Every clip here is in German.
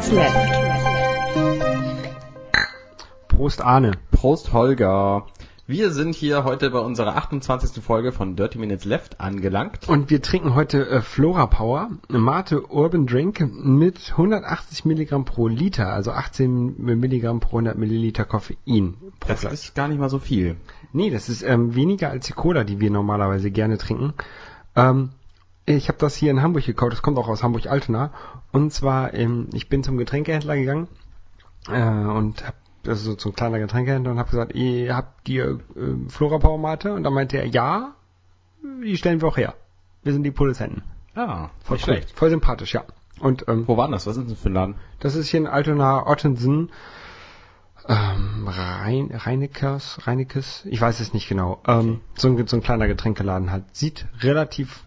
Minutes Left. Prost Arne. Prost Holger. Wir sind hier heute bei unserer 28. Folge von Dirty Minutes Left angelangt. Und wir trinken heute äh, Flora Power, Mate Urban Drink mit 180 Milligramm pro Liter, also 18 Milligramm pro 100 Milliliter Koffein. Pro Das Glas. ist gar nicht mal so viel. Nee, das ist ähm, weniger als die Cola, die wir normalerweise gerne trinken. Ähm, ich habe das hier in Hamburg gekauft, das kommt auch aus Hamburg-Altena. Und zwar, ähm, ich bin zum Getränkehändler gegangen äh, und hab also so ein kleiner Getränkehändler und habe gesagt, ihr habt die äh, Flora Power Mate? Und dann meinte er, ja, die stellen wir auch her. Wir sind die Produzenten. Ah, Voll cool. schlecht. Voll sympathisch, ja. Und ähm, Wo war denn das? Was ist denn das für ein Laden? das ist hier in Altona Ottensen. Ähm, Rein, Reinekers, Reinekes, ich weiß es nicht genau. Ähm, so, ein, so ein kleiner Getränkeladen halt. Sieht relativ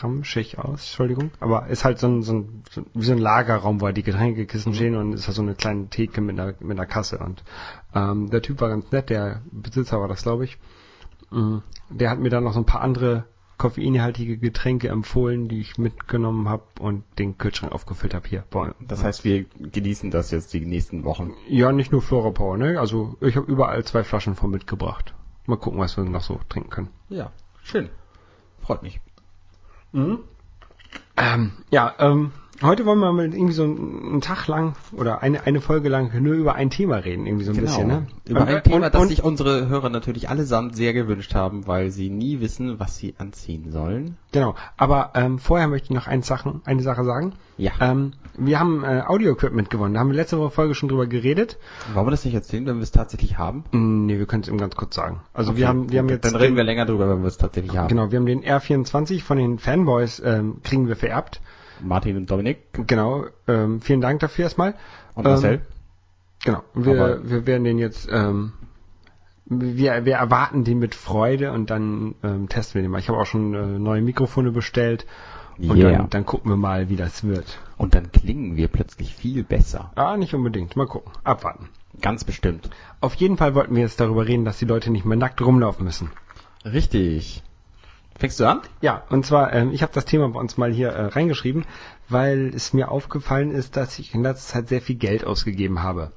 ramschig aus, Entschuldigung. Aber ist halt so ein, so ein, so, wie so ein Lagerraum, wo halt die Getränkekissen stehen und ist halt so eine kleine Theke mit einer, mit einer Kasse. Und ähm, der Typ war ganz nett, der Besitzer war das, glaube ich. Mm, Der hat mir dann noch so ein paar andere koffeinhaltige Getränke empfohlen, die ich mitgenommen habe und den Kühlschrank aufgefüllt habe hier. Boah, Das heißt, wir genießen das jetzt die nächsten Wochen. ja, nicht nur Flora Power, ne? Also ich habe überall zwei Flaschen von mitgebracht. Mal gucken, was wir noch so trinken können. Ja, schön. Freut mich. Ähm, ja, ähm, heute wollen wir mal irgendwie so einen, Tag lang oder eine, eine Folge lang nur über ein Thema reden, irgendwie so ein bisschen, ne? Über Und- ein Thema, und, das und, sich unsere Hörer natürlich allesamt sehr gewünscht haben, weil sie nie wissen, was sie anziehen sollen. Genau, aber ähm, vorher möchte ich noch eine Sache, eine Sache sagen. Ja. Ähm, wir haben äh, Audio-Equipment gewonnen. Da haben wir letzte Woche Folge schon drüber geredet. Wollen wir das nicht erzählen, wenn wir es tatsächlich haben? Mm, Nee, wir können es eben ganz kurz sagen. Also Okay, wir haben, wir haben jetzt Dann reden den- wir länger drüber, wenn wir es tatsächlich haben. Genau, wir haben den R24 von den Fanboys ähm, kriegen wir vererbt. Martin und Dominik Genau, ähm, vielen Dank dafür erstmal. und Marcel. Ähm, genau, wir, Aber- wir werden den jetzt, ähm, wir, wir erwarten den mit Freude und dann ähm, testen wir den mal. Ich habe auch schon äh, neue Mikrofone bestellt und Yeah. dann, dann gucken wir mal, wie das wird. Und dann klingen wir plötzlich viel besser. Ah, nicht unbedingt. Mal gucken. Abwarten. Ganz bestimmt. Auf jeden Fall wollten wir jetzt darüber reden, dass die Leute nicht mehr nackt rumlaufen müssen. Richtig. Fängst du an? Ja, und zwar, ähm, ich habe das Thema bei uns mal hier äh, reingeschrieben, weil es mir aufgefallen ist, dass ich in letzter Zeit sehr viel Geld ausgegeben habe.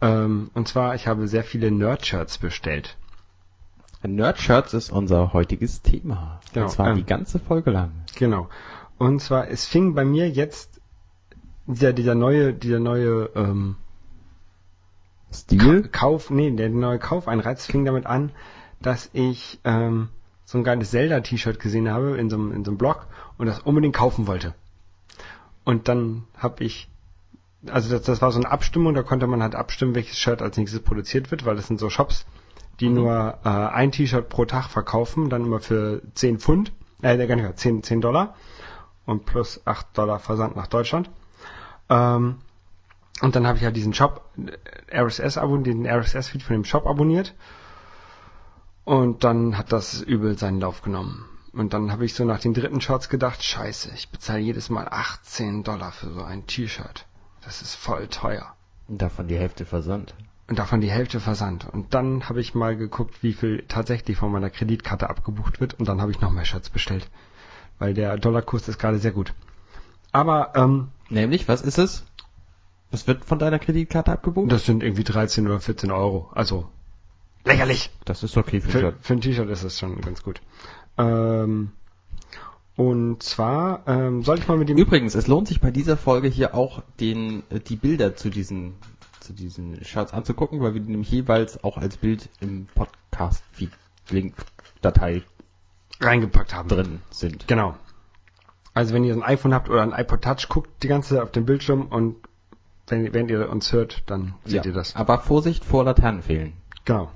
Ähm, und zwar, ich habe sehr viele Nerd-Shirts bestellt. Nerdshirts ist unser heutiges Thema. Genau, Und zwar ähm, die ganze Folge lang. Genau. Und zwar, es fing bei mir jetzt dieser, dieser neue, dieser neue ähm, Stil? Kauf, nee, der neue Kaufeinreiz fing damit an, dass ich ähm, so ein geiles Zelda-T-Shirt gesehen habe in so, einem, in so einem Blog und das unbedingt kaufen wollte. Und dann habe ich, also das, das war so eine Abstimmung, da konnte man halt abstimmen, welches Shirt als nächstes produziert wird, weil das sind so Shops, die nur äh, ein T-Shirt pro Tag verkaufen, dann immer für 10 Pfund, äh, gar nicht, 10, 10 Dollar und plus 8 Dollar Versand nach Deutschland. Ähm, und dann habe ich halt diesen Shop äh, RSS abonniert, den RSS-Feed von dem Shop abonniert. Und dann hat das übel seinen Lauf genommen. Und dann habe ich so nach den dritten Shorts gedacht, scheiße, ich bezahle jedes Mal 18 Dollar für so ein T-Shirt. Das ist voll teuer. Und davon die Hälfte Versand. Und davon die Hälfte Versand. Und dann habe ich mal geguckt, wie viel tatsächlich von meiner Kreditkarte abgebucht wird. Und dann habe ich noch mehr Shirts bestellt. Weil der Dollarkurs ist gerade sehr gut. Aber ähm, Nämlich, was ist es? Was wird von deiner Kreditkarte abgebucht? das sind irgendwie 13 oder 14 Euro. Also lächerlich. Das ist okay für, Für, für ein T-Shirt ist das schon ganz gut. Ähm, und zwar ähm, soll ich mal mit dem Übrigens, es lohnt sich bei dieser Folge hier auch den, äh, die Bilder zu diesen, zu diesen Shirts anzugucken, weil wir die nämlich jeweils auch als Bild im Podcast-Feed-Link-Datei reingepackt haben. drin sind. Genau. Also wenn ihr ein iPhone habt oder ein iPod Touch, guckt die ganze Zeit auf den Bildschirm und wenn, wenn ihr uns hört, dann seht Ja. ihr das. Aber Vorsicht vor Laternenfehlen. Genau.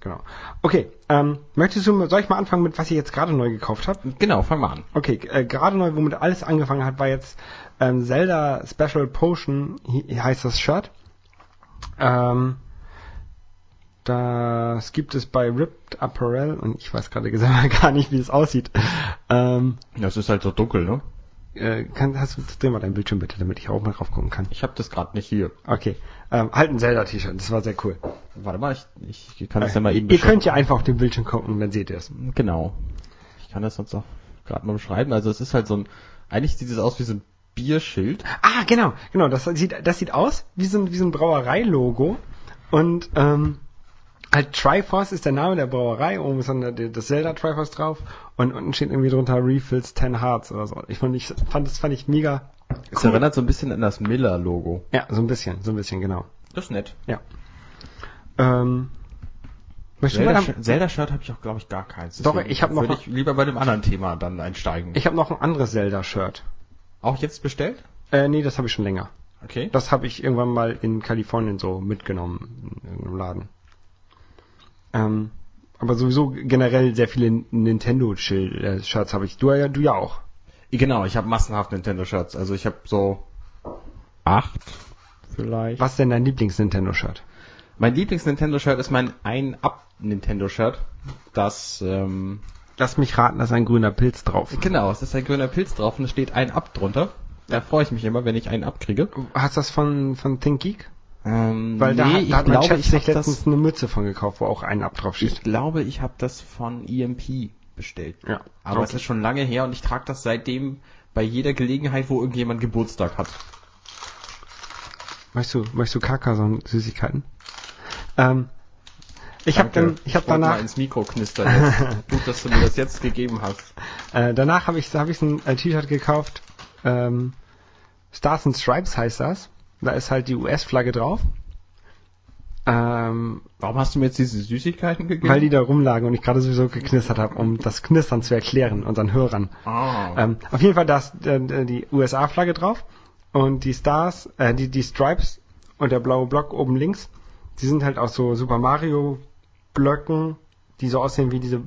Genau. Okay, ähm, möchtest du, soll ich mal anfangen mit, was ich jetzt gerade neu gekauft habe? Genau, fang mal an. Okay, äh, gerade neu, womit alles angefangen hat, war jetzt ähm, Zelda Special Potion, hi- heißt das Shirt. Ähm, das gibt es bei Ripped Apparel und ich weiß gerade selber gar nicht, wie es aussieht. Ähm, Das ist halt so dunkel, ne? Äh, kann, hast du, dreh mal dein Bildschirm bitte, damit ich auch mal drauf gucken kann. Ich habe das gerade nicht hier. Okay, ähm, halt ein Zelda-T-Shirt, das war sehr cool. Warte mal, ich, ich kann das ja mal eben Ihr könnt ja einfach auf den Bildschirm gucken, dann seht ihr es. Genau. Ich kann das sonst auch gerade mal beschreiben. Also es ist halt so ein, eigentlich sieht es aus wie so ein Bierschild. Ah, genau, genau. Das sieht, das sieht aus wie so ein, wie so ein Brauereilogo. Und ähm, halt Triforce ist der Name der Brauerei. Oben ist dann das Zelda Triforce drauf. Und unten steht irgendwie drunter Refills 10 Hearts oder so. Ich fand, ich fand das fand ich mega. Es erinnert so ein bisschen an das Miller-Logo. Ja, so ein bisschen, so ein bisschen, genau. Das ist nett. Ja. Ähm, mal Zelda- Zelda-Shirt habe ich auch, glaube ich, gar keins. Doch, Deswegen ich hab noch- Würde ich lieber bei dem anderen Thema dann einsteigen. ich habe noch ein anderes Zelda-Shirt. auch jetzt bestellt? Äh, nee, das habe ich schon länger. Okay. Das habe ich irgendwann mal in Kalifornien so mitgenommen in irgendeinem Laden. Ähm, aber sowieso generell sehr viele Nintendo-Shirts habe ich. Du ja, du ja auch. Genau, ich habe massenhaft Nintendo-Shirts. Also ich habe so acht vielleicht. Was ist denn dein Lieblings-Nintendo-Shirt? Mein Lieblings-Nintendo-Shirt ist mein Ein-Up-Nintendo-Shirt. Das, ähm, Lass mich raten, da ist ein grüner Pilz drauf. genau, es ist ein grüner Pilz drauf und es steht ein Up drunter. Da freue ich mich immer, wenn ich einen abkriege. Hast du das von, von ThinkGeek? Ähm, Weil da, nee, hat- ich da hat mein glaube, Chef ich sich habe letztens das, eine Mütze von gekauft, wo auch ein Ab drauf steht. ich glaube, ich habe das von EMP bestellt. Ja. Aber es Okay. ist schon lange her und ich trage das seitdem bei jeder Gelegenheit, wo irgendjemand Geburtstag hat. Möchtest du, möchtest du Carcassonne-Süßigkeiten? Ähm, ich habe dann, ich habe danach, mal ins Mikro knistern. Gut, dass du mir das jetzt gegeben hast. Äh, danach habe ich, hab ich ein äh, T-Shirt gekauft. Ähm, Stars and Stripes heißt das. Da ist halt die US-Flagge drauf. Ähm, Warum hast du mir jetzt diese Süßigkeiten gegeben? weil die da rumlagen und ich gerade sowieso geknistert habe, um das Knistern zu erklären unseren Hörern. ah. Ähm, auf jeden Fall da ist äh, die USA-Flagge drauf und die Stars, äh, die, die Stripes und der blaue Block oben links, die sind halt aus so Super Mario Blöcken, die so aussehen wie diese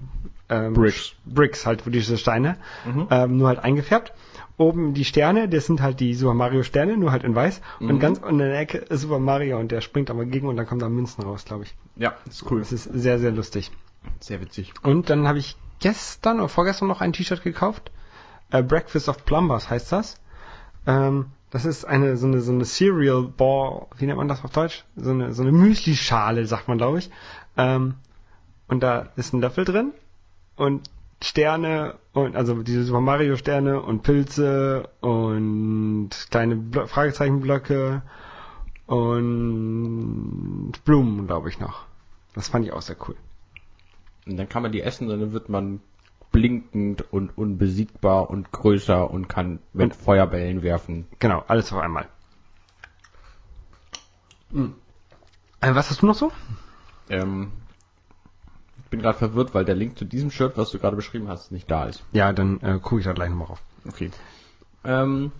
ähm, Bricks. Bricks halt, wo diese Steine, Mhm. ähm, nur halt eingefärbt. Oben die Sterne, das sind halt die Super Mario Sterne, nur halt in weiß. Mhm. Und ganz unten in der Ecke ist Super Mario und der springt aber gegen und dann kommen da Münzen raus, glaube ich. ja, ist cool. Das ist sehr, sehr lustig. Sehr witzig. Und dann habe ich gestern oder vorgestern noch ein T-Shirt gekauft. Äh, Breakfast of Plumbers heißt das. Ähm, das ist eine so eine so eine Cereal Ball, wie nennt man das auf Deutsch? So eine so eine Müsli-Schale, sagt man, glaube ich. Ähm, und da ist ein Löffel drin und Sterne und also diese Super Mario Sterne und Pilze und kleine Blo Fragezeichenblöcke und Blumen, glaube ich noch. Das fand ich auch sehr cool. Und dann kann man die essen und dann wird man blinkend und unbesiegbar und größer und kann mit Feuerbällen werfen. Genau, alles auf einmal. Hm. Äh, was hast du noch so? Ähm, bin gerade verwirrt, weil der Link zu diesem Shirt, was du gerade beschrieben hast, nicht da ist. Ja, dann äh, gucke ich da gleich nochmal rauf. Okay. Ähm,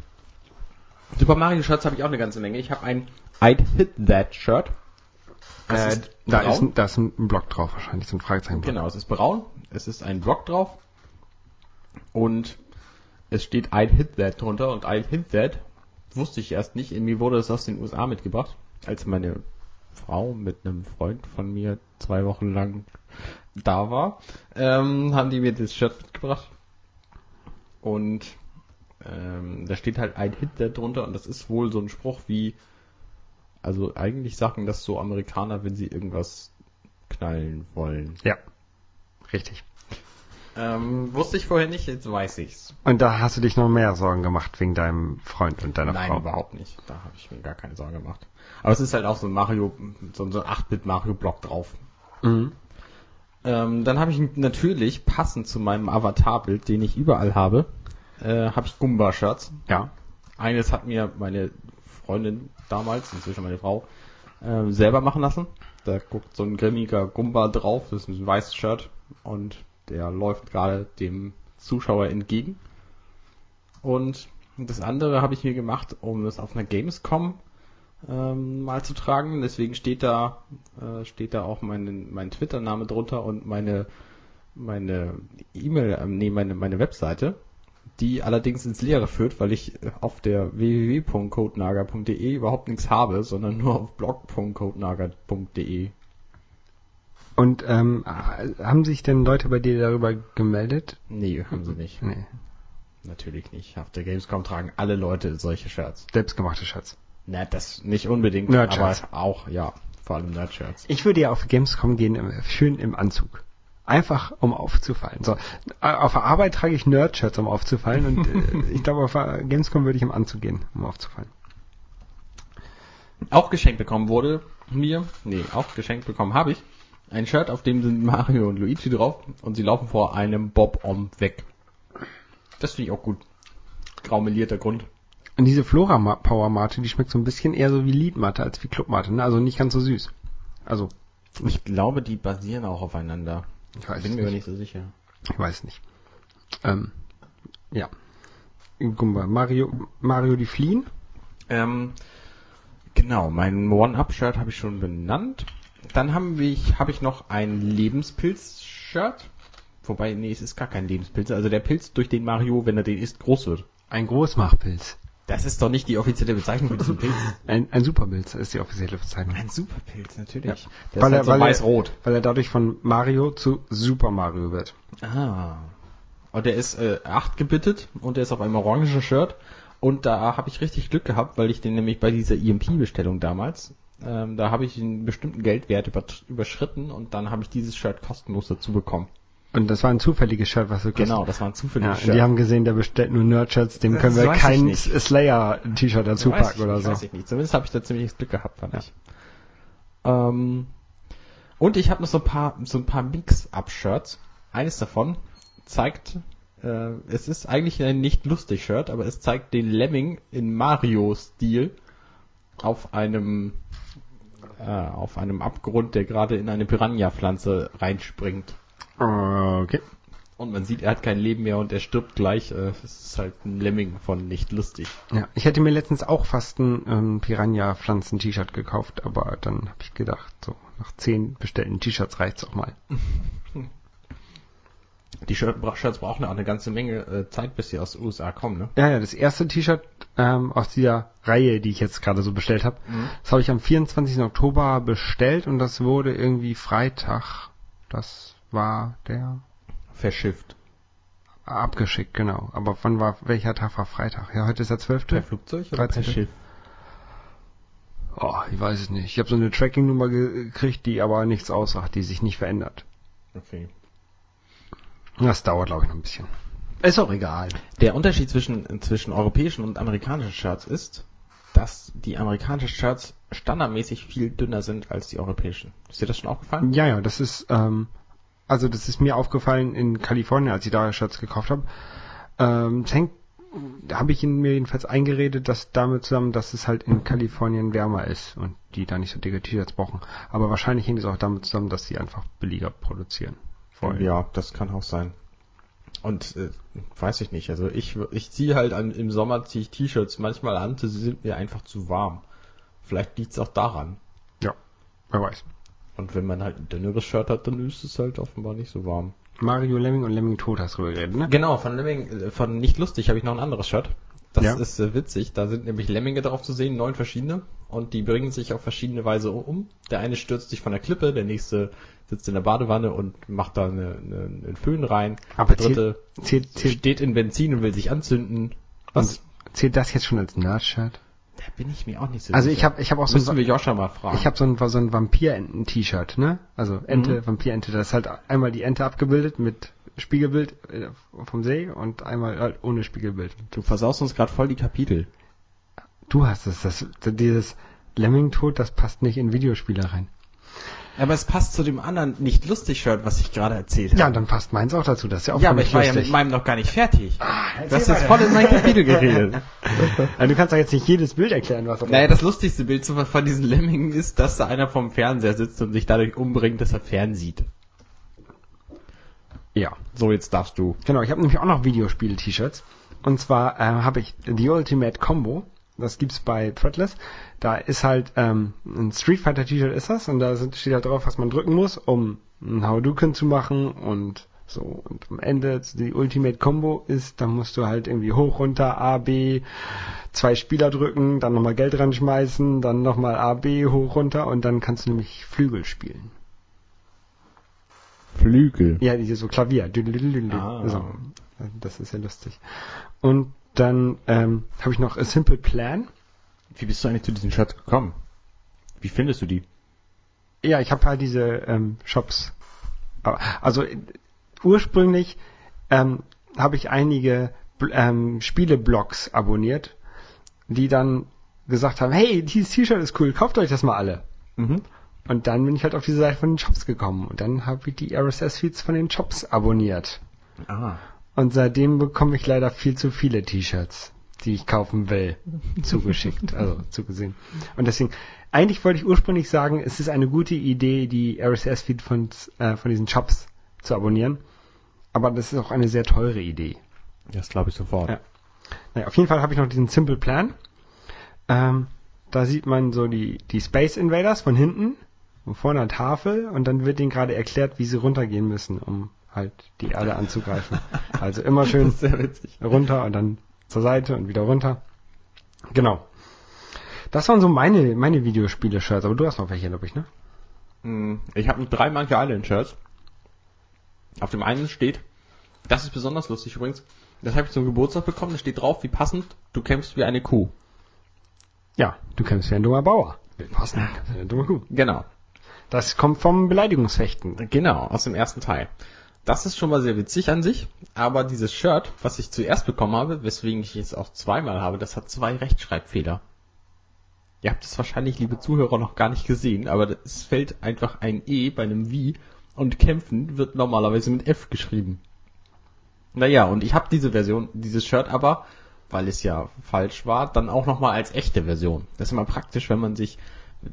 Super Mario Shirts habe ich auch eine ganze Menge. Ich habe ein I'd Hit That Shirt. Das Äh, ist da, braun. ist, ein- da ist ein Block drauf wahrscheinlich, so ein Fragezeichen. Genau, es ist braun, es ist ein Block drauf und es steht I'd Hit That drunter und I'd Hit That wusste ich erst nicht. Mir wurde es aus den USA mitgebracht, als meine Frau mit einem Freund von mir zwei Wochen lang da war, ähm, haben die mir das Shirt mitgebracht und ähm, da steht halt I'd Hit That drunter und das ist wohl so ein Spruch wie also eigentlich sagen das so Amerikaner, wenn sie irgendwas knallen wollen. Ja, richtig. Ähm, wusste ich vorher nicht, jetzt weiß ich's. Und da hast du dich noch mehr Sorgen gemacht wegen deinem Freund und deiner Nein, Frau. überhaupt nicht. Da habe ich mir gar keine Sorge gemacht. Aber es ist halt auch so ein Mario, so ein so ein 8-Bit Mario Block drauf. Mhm. Ähm, dann habe ich natürlich, passend zu meinem Avatarbild, den ich überall habe, äh, habe ich Gumba-Shirts. Ja. Eines hat mir meine Freundin damals, inzwischen meine Frau, äh, selber machen lassen. Da guckt so ein grimmiger Gumba drauf, das ist ein weißes Shirt und der läuft gerade dem Zuschauer entgegen. Und das andere habe ich mir gemacht, um es auf einer Gamescom ähm, mal zu tragen. Deswegen steht da äh, steht da auch mein mein Twitter-Name drunter und meine meine E-Mail, ähm, nee, meine meine Webseite, die allerdings ins Leere führt, weil ich äh, auf der www.codenager.de überhaupt nichts habe, sondern nur auf blog.codenager.de. Und ähm, haben sich denn Leute bei dir darüber gemeldet? Nee, haben sie nicht. Nee, Natürlich nicht. Auf der Gamescom tragen alle Leute solche Shirts. selbstgemachte Shirts. Na, das nicht unbedingt, Nerdshirts. aber auch, ja, vor allem Nerdshirts. Ich würde ja auf Gamescom gehen, im- schön im Anzug. Einfach um aufzufallen. So, äh, auf der Arbeit trage ich Nerd-Shirts, um aufzufallen und äh, ich glaube, auf Gamescom würde ich im Anzug gehen, um aufzufallen. Auch geschenkt bekommen wurde mir, nee, auch geschenkt bekommen habe ich, ein Shirt, auf dem sind Mario und Luigi drauf und sie laufen vor einem Bob-Om weg. Das finde ich auch gut. Graumelierter Grund. Und diese Flora Power Mate, die schmeckt so ein bisschen eher so wie Liedmate als wie Clubmate, ne? Also nicht ganz so süß. Also, Ich glaube, die basieren auch aufeinander. ich weiß Bin mir nicht. nicht so sicher. Ich weiß nicht. Ähm, ja. Guck mal, Mario, Mario die fliehen. Ähm, genau, mein One-Up-Shirt habe ich schon benannt. Dann haben wir, habe ich noch ein Lebenspilz-Shirt. Wobei, nee, es ist gar kein Lebenspilz. Also der Pilz, durch den Mario, wenn er den isst, groß wird. Ein Großmachpilz. Das ist doch nicht die offizielle Bezeichnung für diesen Pilz. Ein, ein Superpilz ist die offizielle Bezeichnung. Ein Superpilz, natürlich. Ja. Der Weil ist er- halt so weil er- weiß-rot. Weil er dadurch von Mario zu Super Mario wird. Ah. Und der ist äh, 8 gebittet und der ist auf einem orangen Shirt. Und da habe ich richtig Glück gehabt, weil ich den nämlich bei dieser EMP-Bestellung damals, ähm, da habe ich einen bestimmten Geldwert über, überschritten und dann habe ich dieses Shirt kostenlos dazu bekommen. Und das war ein zufälliges Shirt, was du Genau, das war ein Ja, zufälliges und die haben gesehen, der bestellt nur Nerd-Shirts, dem Das können wir kein. Slayer-T-Shirt dazu weiß packen oder nicht, so. Weiß ich nicht. Zumindest habe ich da ziemliches Glück gehabt, fand Ja. ich. Ähm, und ich habe noch so ein paar, so ein paar Mix-Up-Shirts. Eines davon zeigt, äh, es ist eigentlich ein nicht lustig Shirt, aber es zeigt den Lemming in Mario-Stil auf einem, äh, auf einem Abgrund, der gerade in eine Piranha-Pflanze reinspringt. Okay. Und man sieht, er hat kein Leben mehr und er stirbt gleich. Äh, Es ist halt ein Lemming von nicht lustig. Ja, ich hätte mir letztens auch fast ein ähm, Piranha-Pflanzen-T-Shirt gekauft, aber dann habe ich gedacht, so nach zehn bestellten T-Shirts reicht's auch mal. Die Shirts brauchen auch eine ganze Menge äh, Zeit, bis sie aus den USA kommen, ne? Ja, ja, das erste T-Shirt ähm, aus dieser Reihe, die ich jetzt gerade so bestellt habe, Mhm. das habe ich am 24. Oktober bestellt und das wurde irgendwie Freitag, das war der Verschifft. abgeschickt, genau. Aber wann war, welcher Tag war Freitag? Ja, heute ist der 12. Per Flugzeug oder 13.? per Schiff? Oh, ich weiß es nicht. Ich habe so eine Tracking-Nummer ge- gekriegt, die aber nichts aussagt, die sich nicht verändert. Okay. Das dauert, glaube ich, noch ein bisschen. Ist auch egal. Der Unterschied zwischen, zwischen europäischen und amerikanischen Shirts ist, dass die amerikanischen Shirts standardmäßig viel dünner sind als die europäischen. Ist dir das schon aufgefallen? Ja, ja, das ist, ähm, also das ist mir aufgefallen in Kalifornien, als ich da Shirts gekauft habe. Ähm, es hängt, da habe ich in mir jedenfalls eingeredet, dass damit zusammen, dass es halt in Kalifornien wärmer ist und die da nicht so dicke T-Shirts brauchen. Aber wahrscheinlich hängt es auch damit zusammen, dass sie einfach billiger produzieren. wollen. Ja, das kann auch sein. Und äh, weiß ich nicht. Also ich, ich ziehe halt an, im Sommer ziehe ich T-Shirts manchmal an, sie sind mir einfach zu warm. Vielleicht liegt es auch daran. Ja, wer weiß. Und wenn man halt ein dünneres Shirt hat, dann ist es halt offenbar nicht so warm. Mario Lemming und Lemming Tod hast du drüber geredet, ne? Genau, von Lemming, äh, von nicht lustig habe ich noch ein anderes Shirt. Das Ja. ist äh, witzig. Da sind nämlich Lemminge drauf zu sehen, neun verschiedene. Und die bringen sich auf verschiedene Weise um. Der eine stürzt sich von der Klippe, der nächste sitzt in der Badewanne und macht da eine, eine, einen Föhn rein. Aber der dritte Zählt, zählt, steht in Benzin und will sich anzünden. Was? zählt das jetzt schon als Nerd-Shirt? Da bin ich mir auch nicht so Also sicher. ich habe ich hab auch so Müssen wir Joscha mal fragen. Ich habe so ein, so ein Vampirenten-T-Shirt, ne? Also Ente, Mhm. Vampirente. Das ist halt einmal die Ente abgebildet mit Spiegelbild äh, vom See und einmal halt ohne Spiegelbild. du versaust uns gerade voll die Kapitel. Du hast es, das, dieses Lemming-Tod, das passt nicht in Videospiele rein. Aber es passt zu dem anderen nicht lustig Shirt, was ich gerade erzählt Ja, habe. dann passt meins auch dazu. Das ist ja auch ja, aber ich war ja lustig. mit meinem noch gar nicht fertig. Ah, Du hast jetzt voll in mein Kapitel geredet. Ja, du kannst doch jetzt nicht jedes Bild erklären, was Naja, das lustigste Bild von diesen Lemmingen ist, dass da einer vom Fernseher sitzt und sich dadurch umbringt, dass er fernsieht. Ja, So, jetzt darfst du. genau. Ich habe nämlich auch noch Videospiel-T-Shirts. Und zwar äh, habe ich The Ultimate Combo. Das gibt's bei Threadless. Da ist halt ähm, ein Street Fighter T-Shirt ist das und da sind, steht halt drauf, was man drücken muss, um einen Hadouken zu machen und so. Und am Ende die Ultimate Combo ist, da musst du halt irgendwie hoch, runter, A, B, zwei Spieler drücken, dann nochmal Geld ranschmeißen, dann nochmal A, B, hoch, runter und dann kannst du nämlich Flügel spielen. Flügel. Ja, diese so Klavier. Ah. So. Das ist ja lustig. Und dann ähm, habe ich noch A Simple Plan. Wie bist du eigentlich zu diesen Shirts gekommen? Wie findest du die? Ja, ich habe halt diese ähm, Shops also äh, ursprünglich ähm, habe ich einige ähm, Spieleblogs abonniert, die dann gesagt haben, hey, dieses T-Shirt ist cool, kauft euch das mal alle. Mhm. Und dann bin ich halt auf diese Seite von den Shops gekommen und dann habe ich die RSS-Feeds von den Shops abonniert. Ah. Und seitdem bekomme ich leider viel zu viele T-Shirts, die ich kaufen will, zugeschickt, also zugesehen. Und deswegen, eigentlich wollte ich ursprünglich sagen, es ist eine gute Idee, die RSS-Feed von, äh, von diesen Shops zu abonnieren. Aber das ist auch eine sehr teure Idee. Das glaube ich sofort. Ja. Naja, auf jeden Fall habe ich noch diesen Simple Plan. Ähm, da sieht man so die, die Space Invaders von hinten und vor einer Tafel und dann wird ihnen gerade erklärt, wie sie runtergehen müssen, um halt die Erde anzugreifen. Also immer schön runter und dann zur Seite und wieder runter. Genau. Das waren so meine, meine Videospiele-Shirts, aber du hast noch welche, glaube ich, ne? Mm, Ich habe drei Monkey Island Shirts. Auf dem einen steht, das ist besonders lustig übrigens, das habe ich zum Geburtstag bekommen, da steht drauf, wie passend, du kämpfst wie eine Kuh. Ja, du kämpfst wie ein dummer Bauer. Passen, kämpfst wie eine dumme Kuh. Genau. Das kommt vom Beleidigungsfechten. Genau, aus dem ersten Teil. Das ist schon mal sehr witzig an sich, aber dieses Shirt, was ich zuerst bekommen habe, weswegen ich jetzt auch zweimal habe, das hat zwei Rechtschreibfehler. Ihr habt es wahrscheinlich, liebe Zuhörer, noch gar nicht gesehen, aber es fällt einfach ein E bei einem Wie und kämpfen wird normalerweise mit F geschrieben. Naja, und ich habe diese Version, dieses Shirt aber, weil es ja falsch war, dann auch nochmal als echte Version. Das ist immer praktisch, wenn man sich,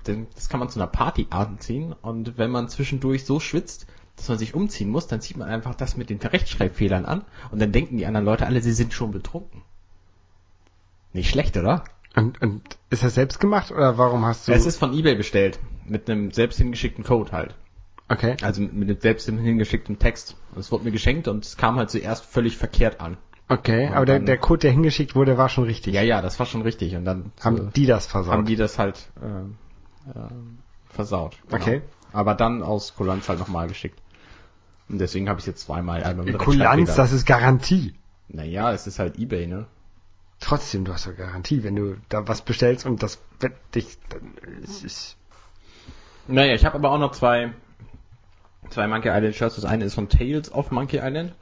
das kann man zu einer Party anziehen und wenn man zwischendurch so schwitzt, dass man sich umziehen muss, dann zieht man einfach das mit den Rechtschreibfehlern an und dann denken die anderen Leute alle, sie sind schon betrunken. Nicht schlecht, oder? Und, und ist das selbst gemacht oder warum hast du... Es ist von eBay bestellt. Mit einem selbst hingeschickten Code halt. okay. Also mit einem selbst hingeschickten Text. Und es wurde mir geschenkt und es kam halt zuerst völlig verkehrt an. Okay, Und aber der, der Code, der hingeschickt wurde, war schon richtig. Ja, ja, das war schon richtig. Und dann Haben äh, die das versaut? haben die das halt äh, äh, versaut. Genau. Okay. Aber dann aus Kulanz halt nochmal geschickt. Und deswegen habe ich jetzt zweimal einmal mit Kulanz, Rechtschreibfehler. das ist Garantie. Naja, es ist halt Ebay, ne? Trotzdem, du hast doch Garantie, wenn du da was bestellst und das wird dich... dann- es ist- Naja, ich habe aber auch noch zwei, zwei Monkey Island Shirts. Das eine ist von Tales of Monkey Island.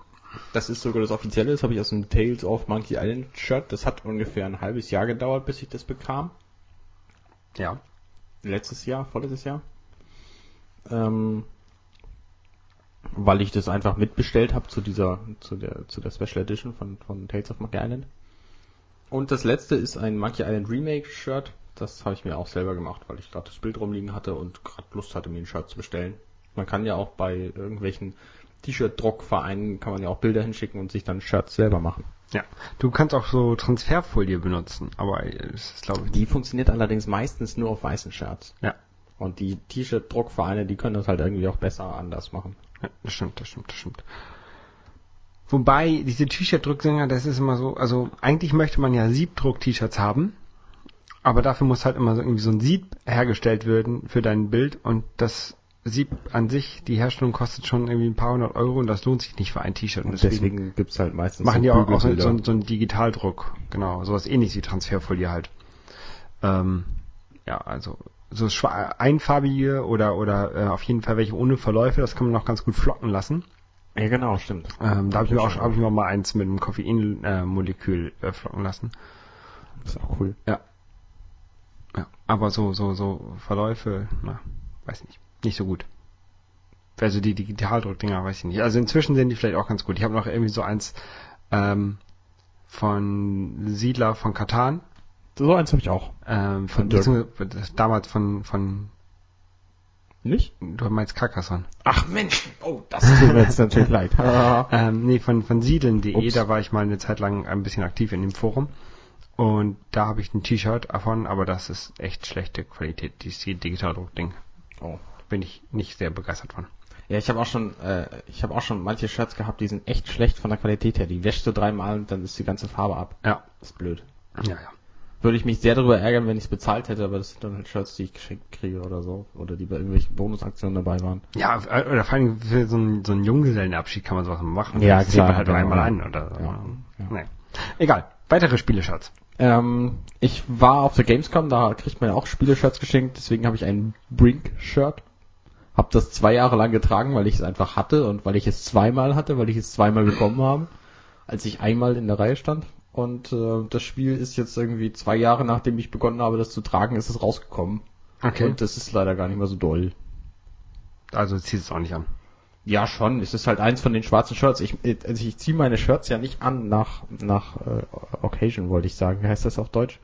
Das ist sogar das offizielle. Das habe ich aus dem Tales of Monkey Island Shirt. Das hat ungefähr ein halbes Jahr gedauert, bis ich das bekam. Ja. Letztes Jahr, vorletztes Jahr. Ähm, weil ich das einfach mitbestellt habe zu dieser, zu der, zu der Special Edition von, von Tales of Monkey Island. Und das letzte ist ein Monkey Island Remake Shirt. Das habe ich mir auch selber gemacht, weil ich gerade das Bild rumliegen hatte und gerade Lust hatte, mir ein Shirt zu bestellen. Man kann ja auch bei irgendwelchen T-Shirt-Druckvereinen kann man ja auch Bilder hinschicken und sich dann Shirts selber machen. Ja. Du kannst auch so Transferfolie benutzen, aber es ist, glaube ich, Die funktioniert allerdings meistens nur auf weißen Shirts. Ja. Und die T-Shirt-Druckvereine, die können das halt irgendwie auch besser anders machen. Ja, das stimmt, das stimmt, das stimmt. Wobei, diese T-Shirt-Drucksänger, das ist immer so, also eigentlich möchte man ja Siebdruck-T-Shirts haben, aber dafür muss halt immer so irgendwie so ein Sieb hergestellt werden für dein Bild und das Sieb an sich, die Herstellung kostet schon irgendwie ein paar hundert Euro und das lohnt sich nicht für ein T-Shirt. Und deswegen, deswegen gibt's halt meistens machen die auch, auch so, so, so einen Digitaldruck, genau, sowas ähnliches wie Transferfolie halt. Ähm, ja, also so einfarbige oder oder äh, auf jeden Fall welche ohne Verläufe, das kann man noch ganz gut flocken lassen. Ja, genau, stimmt. Ähm, da habe ich mir auch schon, hab ich mir mal eins mit einem Koffeinmolekül äh, äh, flocken lassen. Das ist auch cool. Ja. Ja. Aber so, so, so Verläufe, na, weiß nicht. Nicht so gut. Also die Digitaldruckdinger, weiß ich nicht. Also inzwischen sind die vielleicht auch ganz gut. Ich habe noch irgendwie so eins ähm, von Siedler von Katan. So eins habe ich auch. Ähm, Von von, damals von, von, Nicht? du meinst Carcassonne. Ach Mensch, oh, das tut mir jetzt natürlich leid. Ähm, nee, von, von siedeln.de, da war ich mal eine Zeit lang ein bisschen aktiv in dem Forum. Und da habe ich ein T-Shirt davon, aber das ist echt schlechte Qualität, dieses Digitaldruck-Ding. oh. Bin ich nicht sehr begeistert von. Ja, ich habe auch schon, äh, ich habe auch schon manche Shirts gehabt, die sind echt schlecht von der Qualität her. Die wäschst du dreimal und dann ist die ganze Farbe ab. Ja. Das ist blöd. Ja, ja. Würde ich mich sehr darüber ärgern, wenn ich es bezahlt hätte, aber das sind dann halt Shirts, die ich geschenkt kriege oder so. Oder die bei irgendwelchen Bonusaktionen dabei waren. Ja, äh, oder vor allem für so einen, so einen Junggesellenabschied kann man sowas machen. Ja, das zieht klar, man halt ja, einmal an oder so. Ja, ja. Nee. Egal. Weitere Spieleschatz. Ähm, ich war auf der Gamescom, da kriegt man ja auch Spieleshirts geschenkt, deswegen habe ich ein Brink-Shirt. Hab das zwei Jahre lang getragen, weil ich es einfach hatte und weil ich es zweimal hatte, weil ich es zweimal bekommen habe, als ich einmal in der Reihe stand. Und äh, das Spiel ist jetzt irgendwie zwei Jahre nachdem ich begonnen habe, das zu tragen, ist es rausgekommen. Okay. Und das ist leider gar nicht mehr so doll. also zieht es auch nicht an. Ja, schon. Es ist halt eins von den schwarzen Shirts. Ich, also ich ziehe meine Shirts ja nicht an nach, nach äh, Occasion, wollte ich sagen. Heißt das auf Deutsch?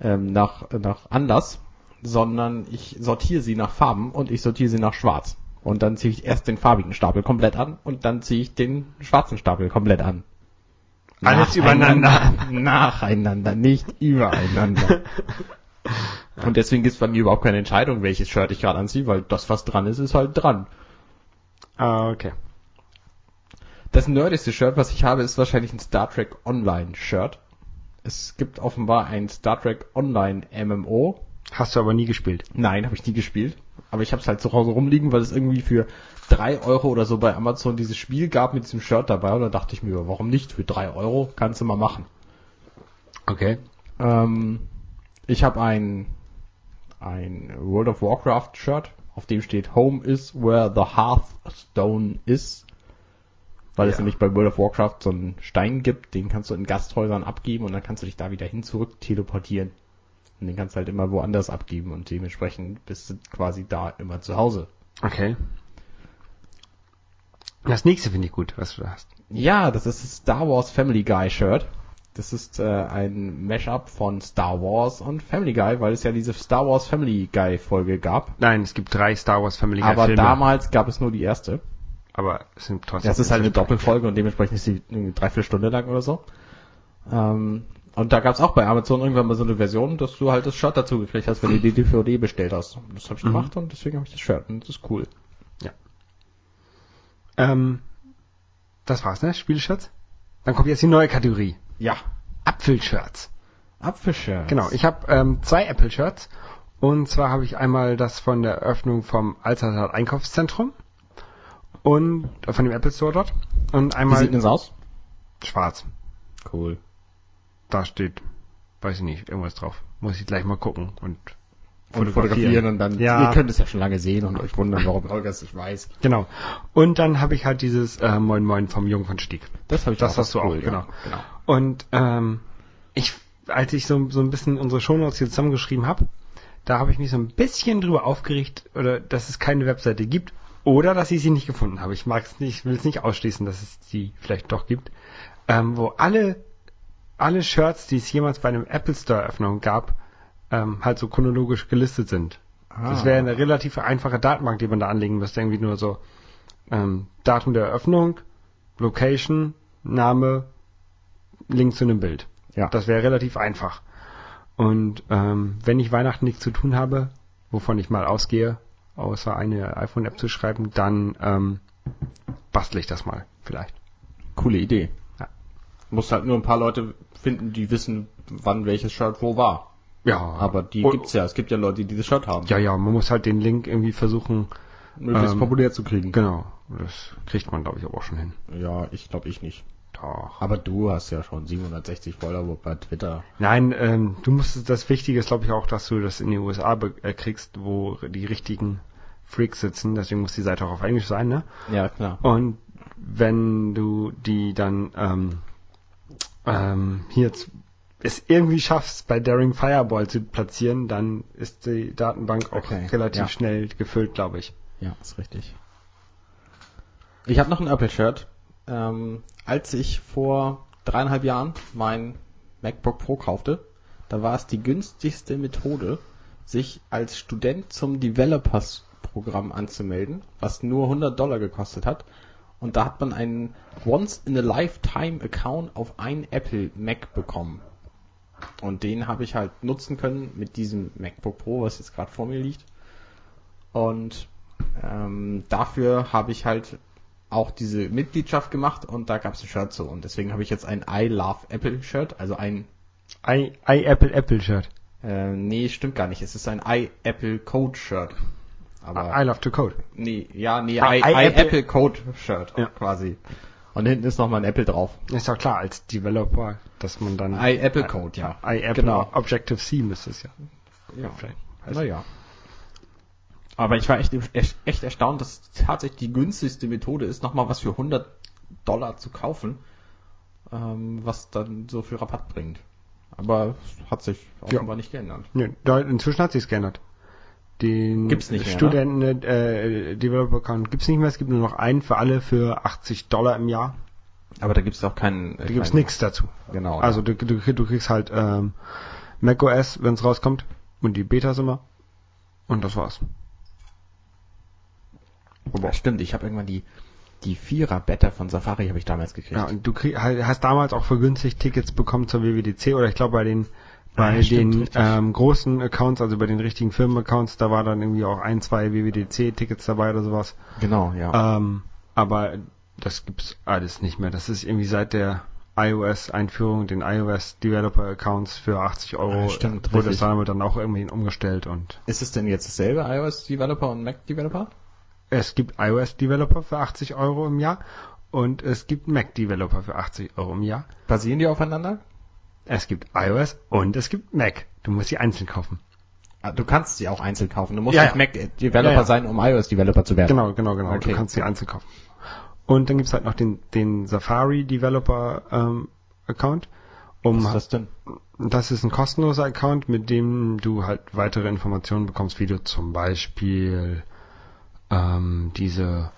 Ähm, nach, nach Anlass, sondern ich sortiere sie nach Farben und ich sortiere sie nach Schwarz. Und dann ziehe ich erst den farbigen Stapel komplett an und dann ziehe ich den schwarzen Stapel komplett an. Alles übereinander. Nacheinander, nicht übereinander. Und deswegen gibt es bei mir überhaupt keine Entscheidung, welches Shirt ich gerade anziehe, weil das, was dran ist, ist halt dran. Ah, okay. Das nerdigste Shirt, was ich habe, ist wahrscheinlich ein Star Trek Online Shirt. Es gibt offenbar ein Star Trek Online MMO. Hast du aber nie gespielt. Nein, habe ich nie gespielt. Aber ich habe es halt zu Hause rumliegen, weil es irgendwie für drei Euro oder so bei Amazon dieses Spiel gab mit diesem Shirt dabei. Und da dachte ich mir, warum nicht? Für drei Euro kannst du mal machen. Okay. Ähm, ich habe ein, ein World of Warcraft Shirt, auf dem steht Home is where the Hearthstone is. Weil es Ja. nämlich bei World of Warcraft so einen Stein gibt, den kannst du in Gasthäusern abgeben und dann kannst du dich da wieder hin zurück teleportieren. Und den kannst du halt immer woanders abgeben und dementsprechend bist du quasi da immer zu Hause. Okay. Das nächste finde ich gut, was du da hast. Ja, das ist das Star Wars Family Guy Shirt. Das ist äh, ein Mashup von Star Wars und Family Guy, weil es ja diese Star Wars Family Guy Folge gab. Nein, es gibt drei Star Wars Family Guy Aber Filme. damals gab es nur die erste. aber es sind trotzdem. Das ist halt eine Doppelfolge und dementsprechend ist sie irgendwie dreiviertel Stunde lang oder so. Ähm, und da gab es auch bei Amazon irgendwann mal so eine Version, dass du halt das Shirt dazu gekriegt hast, wenn du die DVD bestellt hast. Und das habe ich Mhm. gemacht und deswegen habe ich das Shirt und das ist cool. Ähm, das war's, ne? Spielshirts? Dann kommt jetzt die neue Kategorie. Ja. Apfelshirts. Apfelshirts. Genau, ich habe ähm, zwei Apple-Shirts. Und zwar habe ich einmal das von der Eröffnung vom Alstertal Einkaufszentrum und äh, von dem Apple Store dort. Und Wie einmal sieht denn das aus? schwarz. Cool. Da steht, weiß ich nicht, irgendwas drauf. Muss ich gleich mal gucken und Und fotografieren und dann, Ja. ihr könnt es ja schon lange sehen und euch wundern, warum Holger es nicht weiß. Genau. Und dann habe ich halt dieses äh, Moin Moin vom Jungen von Stieg. Das habe ich Das hast du auch, ja. genau. genau. Und ähm, ich, als ich so, so ein bisschen unsere Shownotes hier zusammengeschrieben habe, da habe ich mich so ein bisschen drüber aufgeregt, oder dass es keine Webseite gibt, oder dass ich sie nicht gefunden habe. Ich mag es nicht, will es nicht ausschließen, dass es die vielleicht doch gibt, ähm, wo alle alle Shirts, die es jemals bei einem Apple Store Eröffnung gab, ähm, halt so chronologisch gelistet sind. Das Ah. wäre eine relativ einfache Datenbank, die man da anlegen müsste. Irgendwie nur so ähm, Datum der Eröffnung, Location, Name, Link zu einem Bild. Ja. Das wäre relativ einfach. Und ähm, wenn ich Weihnachten nichts zu tun habe, wovon ich mal ausgehe, außer eine iPhone-App zu schreiben, dann ähm, bastle ich das mal vielleicht. Coole Idee. Muss halt nur ein paar Leute finden, die wissen, wann welches Shirt wo war. Ja, Aber die und- gibt's ja. Es gibt ja Leute, die dieses Shirt haben. Ja, ja, man muss halt den Link irgendwie versuchen. Möglichst ähm, populär zu kriegen. Genau, das kriegt man, glaube ich, aber auch schon hin. Ja, ich glaube ich nicht. Doch. Aber du hast ja schon 760 Follower bei Twitter. Nein, ähm, du musst, das Wichtige ist, glaube ich, auch, dass du das in den USA äh, kriegst, wo die richtigen Freaks sitzen. Deswegen muss die Seite auch auf Englisch sein, ne? Ja, klar. Und wenn du die dann ähm, ähm, hier es irgendwie schaffst, bei Daring Fireball zu platzieren, dann ist die Datenbank auch Okay, relativ ja. schnell gefüllt, glaube ich. Ja, ist richtig. Ich habe noch ein Apple-Shirt. Ähm, als ich vor dreieinhalb Jahren mein MacBook Pro kaufte, da war es die günstigste Methode, sich als Student zum Developers-Programm anzumelden, was nur 100 Dollar gekostet hat. Und da hat man einen Once-in-a-Lifetime-Account auf ein Apple Mac bekommen. Und den habe ich halt nutzen können mit diesem MacBook Pro, was jetzt gerade vor mir liegt. Und ähm, dafür habe ich halt auch diese Mitgliedschaft gemacht und da gab es ein Shirt zu. Und deswegen habe ich jetzt ein I Love Apple Shirt, also ein, I, I Apple Apple Shirt. äh, nee, stimmt gar nicht. Es ist ein I Apple Code Shirt. Aber, I love to code. nee, ja, nee, I, I I, Apple- Apple, Code Shirt Ja. quasi. Und hinten ist nochmal ein Apple drauf. Ist doch klar, als Developer, dass man dann I Apple Code, ja. I Apple Genau. Objective C müsste es ja. Ja, naja. Aber ich war echt, echt, erstaunt, dass es tatsächlich die günstigste Methode ist, nochmal was für 100 Dollar zu kaufen, ähm, was dann so viel Rabatt bringt. Aber es hat sich offenbar nicht geändert. Nee, da, inzwischen hat sich's geändert. Den Gibt's nicht mehr, Studenten äh, Developer Account gibt's nicht mehr. Es gibt nur noch einen für alle für 80 Dollar im Jahr. Aber da gibt's auch keinen. Da gibt's nichts dazu. Genau. Also du, du, du kriegst halt ähm, macOS, wenn's rauskommt, und die Betas immer. Und das war's. ja, stimmt. Ich habe irgendwann die die Vierer Beta von Safari habe ich damals gekriegt. Ja, und du krieg, hast damals auch für günstig Tickets bekommen zur WWDC oder ich glaube bei den bei stimmt, den ähm, großen Accounts, also bei den richtigen Firmenaccounts, da war dann irgendwie auch ein, zwei WWDC-Tickets dabei oder sowas. Genau, ja. Ähm, aber das gibt's alles nicht mehr. Das ist irgendwie seit der iOS-Einführung, den iOS-Developer-Accounts für 80 Euro, Ah, stimmt, wurde das dann auch irgendwie umgestellt und ist es denn jetzt dasselbe iOS Developer und Mac Developer? es gibt iOS-Developer für 80 Euro im Jahr und es gibt Mac-Developer für 80 Euro im Jahr. Basieren die aufeinander? Es gibt iOS und es gibt Mac. Du musst sie einzeln kaufen. Ah, Du kannst sie auch einzeln kaufen. Du musst Ja, nicht ja. Mac Developer Ja, ja. sein, um iOS Developer zu werden. Genau, genau, genau. Okay. Du kannst sie einzeln kaufen. Und dann gibt's halt noch den, den Safari Developer ähm, Account. Um, Was ist das denn? das ist ein kostenloser Account, mit dem du halt weitere Informationen bekommst, wie du zum Beispiel ähm, diese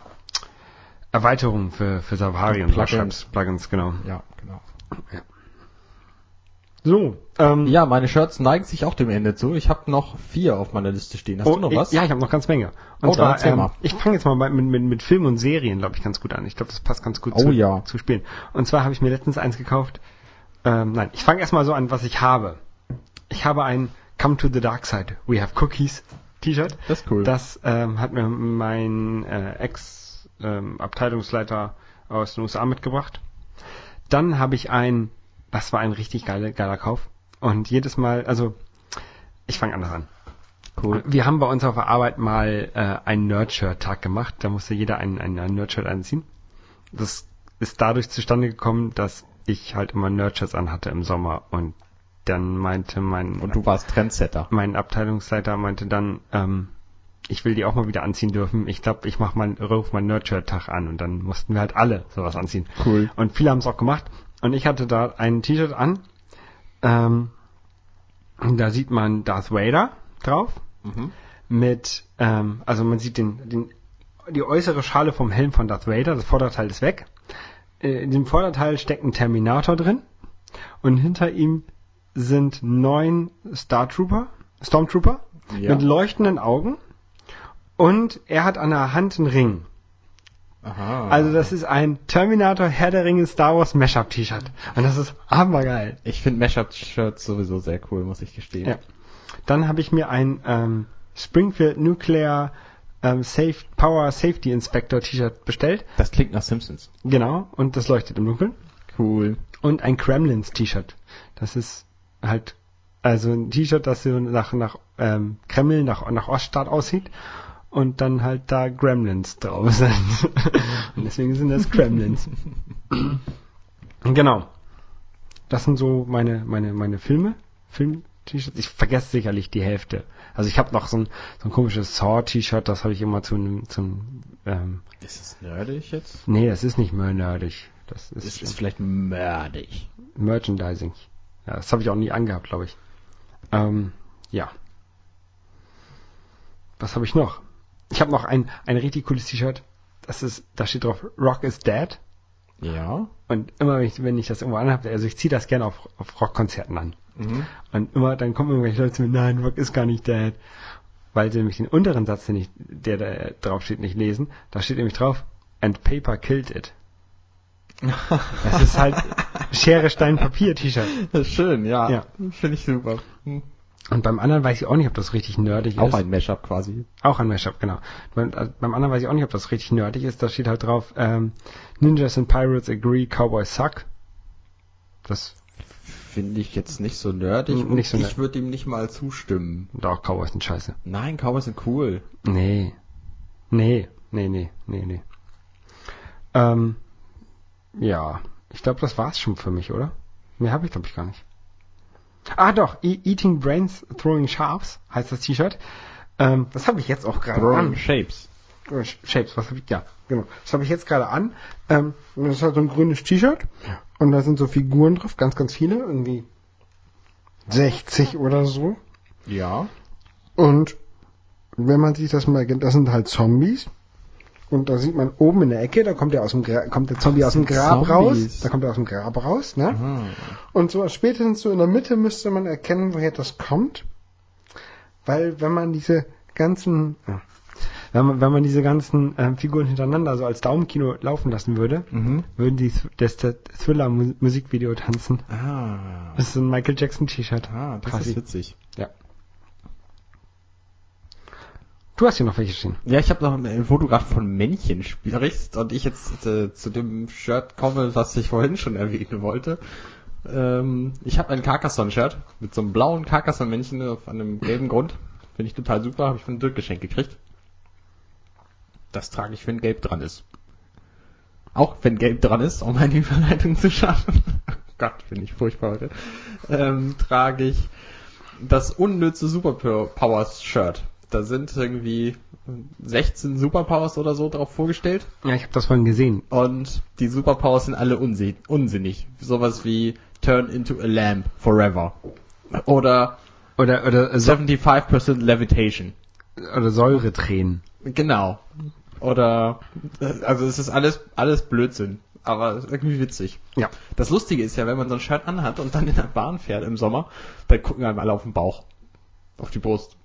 Erweiterung für, für Safari und Plugins. Plugins, Plugins, genau. Ja, genau. So, ähm, Ja, meine Shirts neigen sich auch dem Ende zu. Ich habe noch vier auf meiner Liste stehen. Hast oh, du noch ich- was? Ja, ich habe noch ganz Menge. Und Oh, zwar, ähm, ich fange jetzt mal mit, mit, mit Film und Serien, glaube ich, ganz gut an. Ich glaube, das passt ganz gut Oh zu, ja. zu spielen. Und zwar habe ich mir letztens eins gekauft. Ähm, nein, ich fange erstmal so an, was ich habe. Ich habe ein Come to the Dark Side, We Have Cookies T-Shirt. Das ist cool. Das ähm, hat mir mein äh, Ex-Abteilungsleiter aus den USA mitgebracht. Dann habe ich ein, das war ein richtig geiler, geiler Kauf. Und jedes Mal, also ich fange anders an. cool. Wir haben bei uns auf der Arbeit mal äh, einen Nerdshirt-Tag gemacht. Da musste jeder ein, ein, ein Nerdshirt anziehen. Das ist dadurch zustande gekommen, dass ich halt immer Nerdshirts anhatte im Sommer. Und dann meinte mein, Und du warst Trendsetter. mein Abteilungsleiter meinte dann, ähm, ich will die auch mal wieder anziehen dürfen. Ich glaube, ich mache mal ruf meinen Nerdshirt-Tag an. Und dann mussten wir halt alle sowas anziehen. Cool. Und viele haben es auch gemacht. Und ich hatte da ein T-Shirt an. Ähm, da sieht man Darth Vader drauf. Mhm. Mit, ähm, also man sieht den, den, die äußere Schale vom Helm von Darth Vader. Das Vorderteil ist weg. Äh, in dem Vorderteil steckt ein Terminator drin. Und hinter ihm sind neun Star Trooper, Stormtrooper Ja. mit leuchtenden Augen. Und er hat an der Hand einen Ring. Aha. Also das ist ein Terminator Herr der Ringe Star Wars Mashup T-Shirt. Und das ist hammergeil. ich finde Mashup-Shirts sowieso sehr cool, muss ich gestehen. Ja. Dann habe ich mir ein ähm, Springfield Nuclear ähm, Safe Power Safety Inspector T-Shirt bestellt. Das klingt nach Simpsons. Genau. Und das leuchtet im Dunkeln. Cool. Und ein Kremlins T-Shirt. Das ist halt also ein T-Shirt, das so nach nach ähm, Kreml nach nach Oststaat aussieht. Und dann halt da Gremlins drauf sind. Und deswegen sind das Gremlins. genau. Das sind so meine, meine, meine Filme. Film-T-Shirts. Ich vergesse sicherlich die Hälfte. Also ich habe noch so ein, so ein komisches Saw-T-Shirt, das habe ich immer zu einem, zum, ähm, Ist es nerdig jetzt? nee, das ist nicht mehr nerdig. Das ist, Es ist vielleicht mördig. Merchandising. Ja, das habe ich auch nie angehabt, glaube ich. Ähm, ja. Was habe ich noch? Ich habe noch ein, ein richtig cooles T-Shirt. Das ist, da steht drauf, Rock is Dead. Ja. Und immer wenn ich, wenn ich das irgendwo anhabe, also ich ziehe das gerne auf, auf Rockkonzerten an. Mhm. Und immer, dann kommen irgendwelche Leute zu mir, nein, Rock ist gar nicht dead. Weil sie nämlich den unteren Satz, den ich, der da drauf steht, nicht lesen. Da steht nämlich drauf, and paper killed it. Das ist halt Schere, Stein, Papier T-Shirt. Schön, ja. Ja. Finde ich super. Hm. Und beim anderen weiß ich auch nicht, ob das richtig nerdig Auch ist. ein Mashup quasi. Auch ein Mashup, genau. Beim, äh, beim anderen weiß ich auch nicht, ob das richtig nerdig ist. Da steht halt drauf, ähm, Ninjas and Pirates agree, Cowboys suck. Das, Finde ich jetzt nicht so nerdig. Nicht so ich würde ihm nicht mal zustimmen. doch, Cowboys sind scheiße. Nein, Cowboys sind cool. Nee. Nee, nee, nee, nee, nee. Ähm, ja. Ich glaube, das war's schon für mich, oder? Mehr habe ich, glaube ich, gar nicht. Ah, doch. E Eating Brains Throwing Sharps heißt das T-Shirt. Ähm, das habe ich jetzt auch gerade an. Shapes. Shapes, was habe ich? Ja, genau. Das habe ich jetzt gerade an. Ähm, das ist halt so ein grünes T-Shirt. Und da sind so Figuren drauf, ganz, ganz viele. Irgendwie 60 oder so. Ja. Und wenn man sich das mal, das sind halt Zombies. Und da sieht man oben in der Ecke, da kommt der aus dem Gra kommt der Zombie aus dem Grab Zombies. raus. Da kommt er aus dem Grab raus, ne? Aha. Und so spätestens so in der Mitte müsste man erkennen, woher das kommt. Weil wenn man diese ganzen, wenn man, wenn man diese ganzen ähm, Figuren hintereinander so als Daumenkino laufen lassen würde, Mhm. würden die das, das Thriller-Musikvideo tanzen. Ah. Das ist ein Michael Jackson T-Shirt. Ah, das Quasi. ist witzig. Ja. Du hast hier noch welche stehen. Ja, ich habe noch, du gerade von Männchen sprichst und ich jetzt äh, zu dem Shirt komme, was ich vorhin schon erwähnen wollte. Ähm, ich habe ein Carcassonne-Shirt mit so einem blauen Carcassonne-Männchen auf einem gelben Grund. Finde ich total super, habe ich von Dirk geschenkt gekriegt. Das trage ich, wenn gelb dran ist. Auch wenn gelb dran ist, um eine Überleitung zu schaffen. Gott, finde ich furchtbar heute. Ähm, trage ich das unnütze Superpowers-Shirt. Da sind irgendwie 16 Superpowers oder so drauf vorgestellt. Ja, ich habe das vorhin gesehen. Und die Superpowers sind alle unsi- unsinnig. Sowas wie Turn into a Lamp forever. Oder Oder, oder, äh, so, 75% Levitation. oder Säuretränen. Genau. Oder, äh, also es ist alles, alles Blödsinn. Aber irgendwie witzig. Ja. Das Lustige ist ja, wenn man so ein Shirt anhat und dann in der Bahn fährt im Sommer, dann gucken einem alle auf den Bauch. Auf die Brust.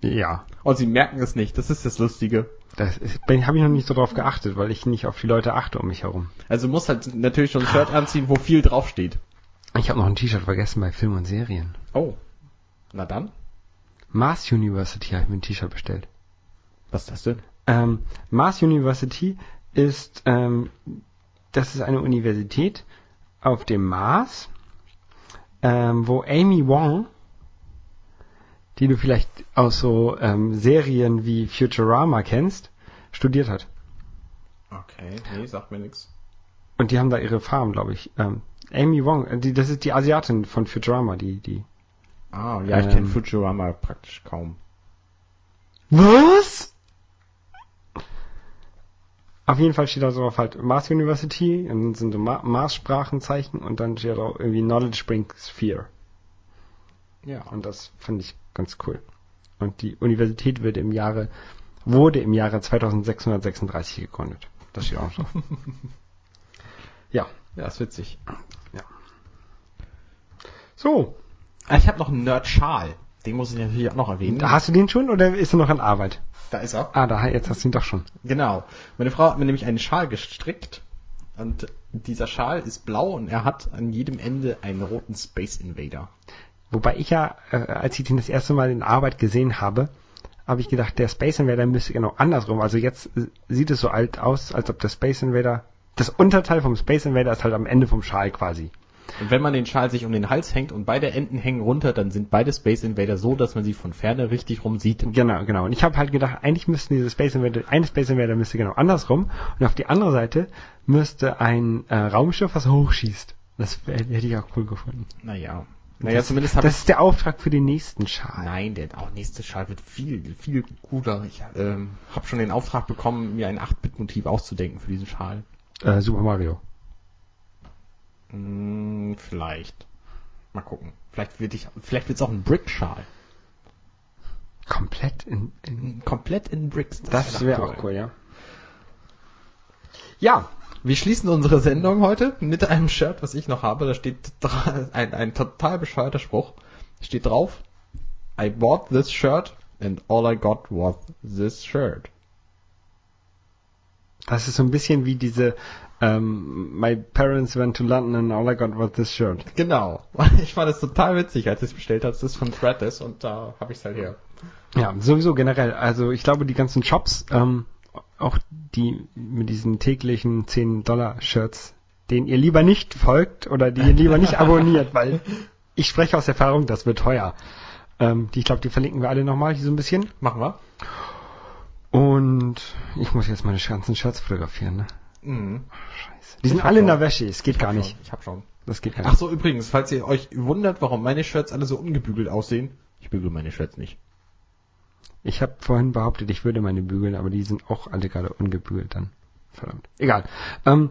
Ja. Und sie merken es nicht. Das ist das Lustige. Das habe ich noch nicht so drauf geachtet, weil ich nicht auf die Leute achte um mich herum. Also du musst halt natürlich schon ein Shirt anziehen, wo viel draufsteht. Ich habe noch ein T-Shirt vergessen bei Film und Serien. Oh. Na dann. Mars University habe ich mir ein T-Shirt bestellt. Was ist das denn? Ähm, Mars University ist, ähm, das ist eine Universität auf dem Mars, ähm, wo Amy Wong, die du vielleicht aus so ähm, Serien wie Futurama kennst, studiert hat. Okay, nee, sagt mir nichts. Und die haben da ihre Farm, glaube ich. Ähm, Amy Wong, äh, die, das ist die Asiatin von Futurama, die, die. Ah, ja, ich Ähm. kenne Futurama praktisch kaum. Was? Auf jeden Fall steht da so auf halt Mars University und dann sind so Ma Mars-Sprachenzeichen und dann steht da irgendwie Knowledge brings fear. Ja. Und das fand ich ganz cool. Und die Universität wird im Jahre, wurde im Jahre 2636 gegründet. Das steht auch drauf. ja. Ja, ist witzig. So. Ah, ich habe noch einen Nerd-Schal. Den muss ich natürlich auch noch erwähnen. Hast du den schon oder ist er noch an Arbeit? da ist er. Ah, da, jetzt hast du ihn doch schon. Genau. Meine Frau hat mir nämlich einen Schal gestrickt. Und dieser Schal ist blau und er hat an jedem Ende einen roten Space Invader. Wobei ich ja, äh, als ich den das erste Mal in Arbeit gesehen habe, habe ich gedacht, der Space Invader müsste genau andersrum. Also jetzt äh, sieht es so alt aus, als ob der Space Invader, das Unterteil vom Space Invader ist halt am Ende vom Schal quasi. Und wenn man den Schal sich um den Hals hängt und beide Enden hängen runter, dann sind beide Space Invader so, dass man sie von Ferne richtig rum sieht. Genau, genau. Und ich habe halt gedacht, eigentlich müssten diese Space Invader, eine Space Invader müsste genau andersrum und auf die andere Seite müsste ein äh, Raumschiff, was hochschießt. Das hätte ich auch cool gefunden. Naja. Naja, das, zumindest habe Das ich... ist der Auftrag für den nächsten Schal. Nein, der auch nächste Schal wird viel, viel cooler. Ich ähm, habe schon den Auftrag bekommen, mir ein 8-Bit-Motiv auszudenken für diesen Schal. Äh, Super Mario. Hm, vielleicht. Mal gucken. Vielleicht wird ich, vielleicht wird's auch ein Brick-Schal. Komplett in, in Komplett in Bricks. das wär wäre doch auch cool, ja. Ja, Wir schließen unsere Sendung heute mit einem Shirt, was ich noch habe. Da steht ein, ein total bescheuerter Spruch. Steht drauf, I bought this shirt and all I got was this shirt. Das ist so ein bisschen wie diese ähm, My parents went to London and all I got was this shirt. Genau. Ich fand es total witzig, als ich es bestellt habe. Das ist von Threadless und da habe ich es halt her. Ja, sowieso generell. Also ich glaube, die ganzen Shops, ähm, auch die mit diesen täglichen 10-Dollar-Shirts, denen ihr lieber nicht folgt oder die ihr lieber nicht abonniert, weil ich spreche aus Erfahrung, das wird teuer. Ähm, die, ich glaube, die verlinken wir alle nochmal so ein bisschen. Machen wir. Und ich muss jetzt meine ganzen Shirts fotografieren, ne? Mhm. Scheiße. Die sind hab alle in schon. der Wäsche, es geht hab gar nicht. Schon. Ich habe schon. Das geht gar Ach nicht. so, übrigens, falls ihr euch wundert, warum meine Shirts alle so ungebügelt aussehen, Ich bügele meine Shirts nicht. Ich habe vorhin behauptet, ich würde meine bügeln, aber die sind auch alle gerade ungebügelt dann. Verdammt. Egal. Ähm,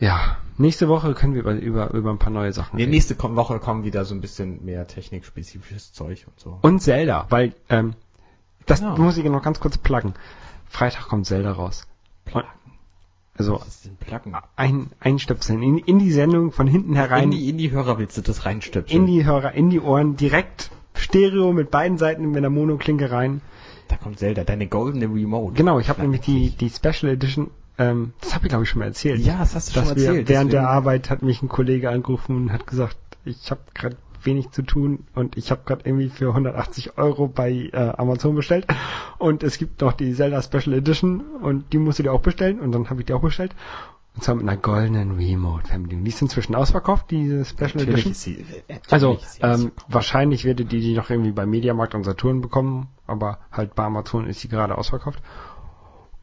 ja, nächste Woche können wir über, über, über ein paar neue Sachen Nee, reden. nächste Woche kommen wieder so ein bisschen mehr technikspezifisches Zeug und so. Und Zelda, weil ähm, das Ja. muss ich noch ganz kurz pluggen. Freitag kommt Zelda raus. Und, also ein, einstöpseln in, in die Sendung von hinten herein, In die, in die Hörer willst du das reinstöpseln. in die Hörer, in die Ohren, direkt Stereo mit beiden Seiten mit der Monoklinke rein. da kommt Zelda, deine goldene Remote. Genau, ich habe nämlich die, die Special Edition, ähm, das habe ich glaube ich schon mal erzählt. Ja, das hast du schon wir erzählt. während der Arbeit hat mich ein Kollege angerufen und hat gesagt, ich habe gerade wenig zu tun und ich habe gerade irgendwie für 180 Euro bei äh, Amazon bestellt und es gibt noch die Zelda Special Edition und die musst du dir auch bestellen und dann habe ich die auch bestellt und zwar mit einer goldenen Remote-Fernbedienung. Die ist inzwischen ausverkauft, diese Special Natürlich Edition. sie, äh, natürlich Also sie ähm, wahrscheinlich werdet ihr die noch irgendwie bei Mediamarkt und Saturn bekommen, aber halt bei Amazon ist sie gerade ausverkauft.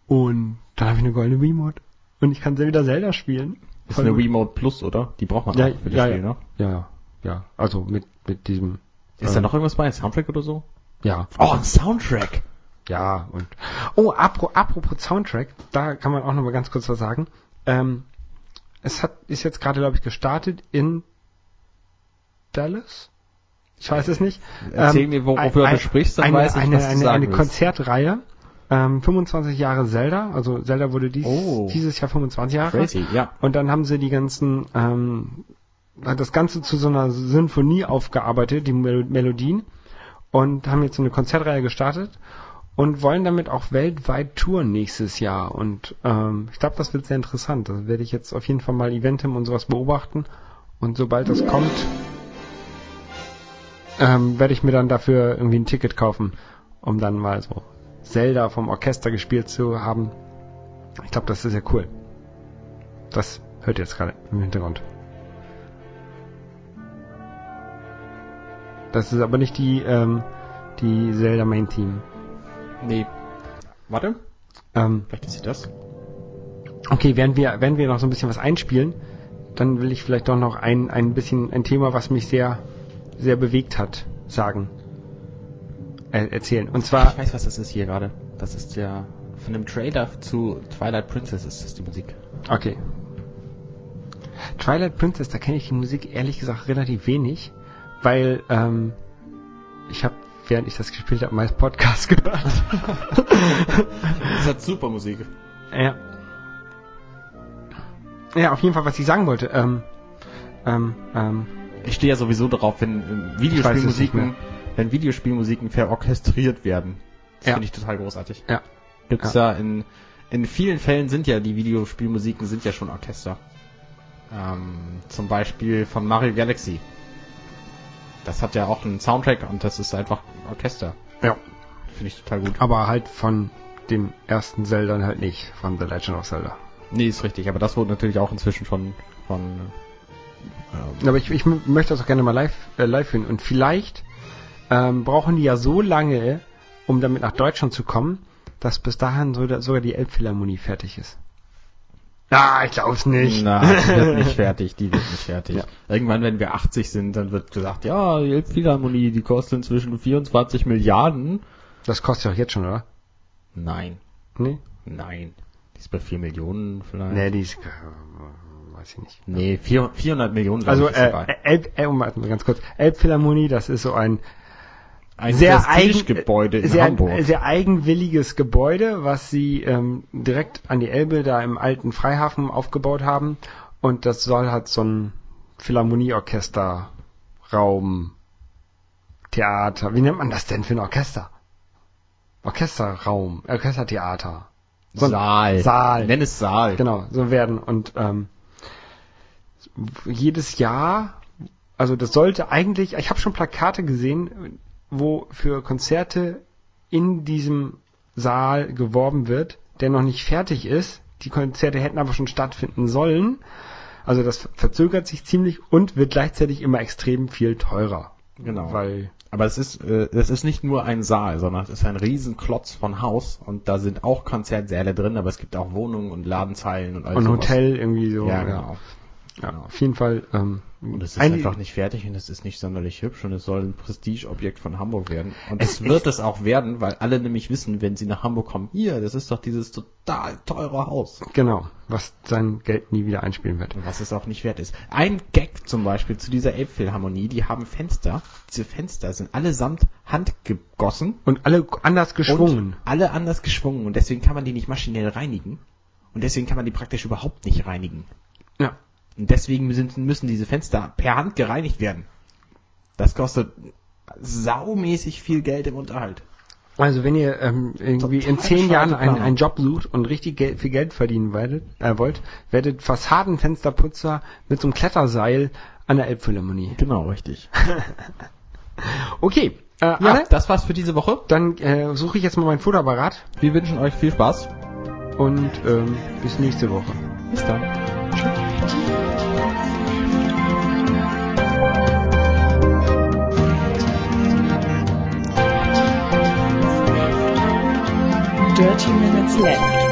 Und dann habe ich eine goldene Remote und ich kann wieder Zelda spielen. ist eine Remote Plus, oder? Die braucht man ja, auch für das ja, Spiel, ja, ne? ja, ja, ja. Also mit mit diesem. Ist ähm, da noch irgendwas bei? Ein Soundtrack oder so? Ja, Oh, ein Soundtrack! ja und oh apro, apropos Soundtrack, da kann man auch noch mal ganz kurz was sagen. Ähm, es hat ist jetzt gerade glaube ich gestartet in Dallas. Ich weiß es nicht. Erzähl Ähm, mir, worüber ein- du sprichst, dann eine, weiß ich, eine, was du eine, sagen eine willst. Konzertreihe. Ähm, 25 Jahre Zelda, also Zelda wurde dies, Oh. dieses Jahr 25 Jahre. Crazy, ja. Und dann haben sie die ganzen, ähm, hat das Ganze zu so einer Sinfonie aufgearbeitet, die Mel Melodien, und haben jetzt so eine Konzertreihe gestartet und wollen damit auch weltweit touren nächstes Jahr. Und ähm, ich glaube, das wird sehr interessant. Da werde ich jetzt auf jeden Fall mal Eventim und sowas beobachten. Und sobald das kommt, ähm, werde ich mir dann dafür irgendwie ein Ticket kaufen, um dann mal so Zelda vom Orchester gespielt zu haben. Ich glaube, das ist sehr cool. Das hört ihr jetzt gerade im Hintergrund. Das ist aber nicht die, ähm, die Zelda Main Team. Nee. Warte, Ähm, vielleicht ist sie das. okay, während wir, während wir noch so ein bisschen was einspielen, dann will ich vielleicht doch noch ein, ein bisschen ein Thema, was mich sehr, sehr bewegt hat, sagen. Äh, erzählen. Und zwar, Ich weiß, was das ist hier gerade. Das ist ja von dem Trailer zu Twilight Princess ist das die Musik. Okay. Twilight Princess, da kenne ich die Musik ehrlich gesagt relativ wenig, weil ähm, ich habe, während ich das gespielt habe, meist Podcast gehört. Das hat super Musik. ja. Ja, auf jeden Fall, was ich sagen wollte. Ähm, ähm, ähm, Ich stehe ja sowieso darauf, wenn Videospielmusiken, wenn Videospielmusiken verorchestriert werden. Das Ja. finde ich total großartig. ja. Gibt's ja. in in vielen Fällen sind ja die Videospielmusiken sind ja schon Orchester. Ähm, zum Beispiel von Mario Galaxy. Das hat ja auch einen Soundtrack und das ist einfach Orchester. Ja. Finde ich total gut. Aber halt von dem ersten Zelda halt nicht, von The Legend of Zelda. Nee, ist richtig, aber das wurde natürlich auch inzwischen von von ähm, Aber ich, ich möchte das auch gerne mal live, äh, live finden. Und vielleicht ähm, brauchen die ja so lange, um damit nach Deutschland zu kommen, dass bis dahin so, sogar die Elbphilharmonie fertig ist. Ah, ich glaub's nicht. Na, die wird nicht fertig, die wird nicht fertig. Ja. Irgendwann, wenn wir 80 sind, dann wird gesagt, ja, die Elbphilharmonie, die kostet inzwischen 24 Milliarden. Das kostet ja auch jetzt schon, oder? Nein, Nee? nein. Die ist bei 4 Millionen vielleicht. Nee, die ist, äh, weiß ich nicht. Nee, 4, 400 Millionen, Also, äh. Elb, äh, ganz kurz. Elbphilharmonie, das ist so ein Ein sehr eigen, Prestigegebäude in sehr, Hamburg. sehr eigenwilliges Gebäude, was sie ähm, direkt an die Elbe da im alten Freihafen aufgebaut haben. Und das soll halt so ein Philharmonieorchester, Raum, Theater. Wie nennt man das denn für ein Orchester? Orchesterraum, Orchestertheater. So Saal. Saal. Nenn es Saal. Genau, so werden. Und ähm, jedes Jahr, also das sollte eigentlich, ich habe schon Plakate gesehen, wo für Konzerte in diesem Saal geworben wird, der noch nicht fertig ist. Die Konzerte hätten aber schon stattfinden sollen. Also das verzögert sich ziemlich und wird gleichzeitig immer extrem viel teurer. Genau. Weil Aber es ist, äh, es ist nicht nur ein Saal, sondern es ist ein Riesenklotz von Haus und da sind auch Konzertsäle drin, aber es gibt auch Wohnungen und Ladenzeilen und alles und sowas. Hotel irgendwie so. Ja, genau. Ja, Genau. auf jeden Fall. Ähm, Und es ist ein- einfach nicht fertig und es ist nicht sonderlich hübsch und es soll ein Prestigeobjekt von Hamburg werden. Und es wird es auch werden, weil alle nämlich wissen, wenn sie nach Hamburg kommen, hier, das ist doch dieses total teure Haus. Genau, was sein Geld nie wieder einspielen wird. Und was es auch nicht wert ist. Ein Gag zum Beispiel zu dieser Elbphilharmonie, die haben Fenster. Diese Fenster sind allesamt handgegossen Und alle anders geschwungen. und alle anders geschwungen und deswegen kann man die nicht maschinell reinigen. Und deswegen kann man die praktisch überhaupt nicht reinigen. Ja. Und deswegen sind, müssen diese Fenster per Hand gereinigt werden. Das kostet saumäßig viel Geld im Unterhalt. Also wenn ihr ähm, irgendwie in Total zehn Jahren einen, einen Job sucht und richtig Geld, viel Geld verdienen werdet, äh, wollt, werdet Fassadenfensterputzer mit so einem Kletterseil an der Elbphilharmonie. Genau, richtig. Okay, äh, Ja, Anne, das war's für diese Woche. dann äh, suche ich jetzt mal mein Futterapparat Wir wünschen euch viel Spaß. und ähm, bis nächste Woche. Bis dann. Dirty Minutes Left.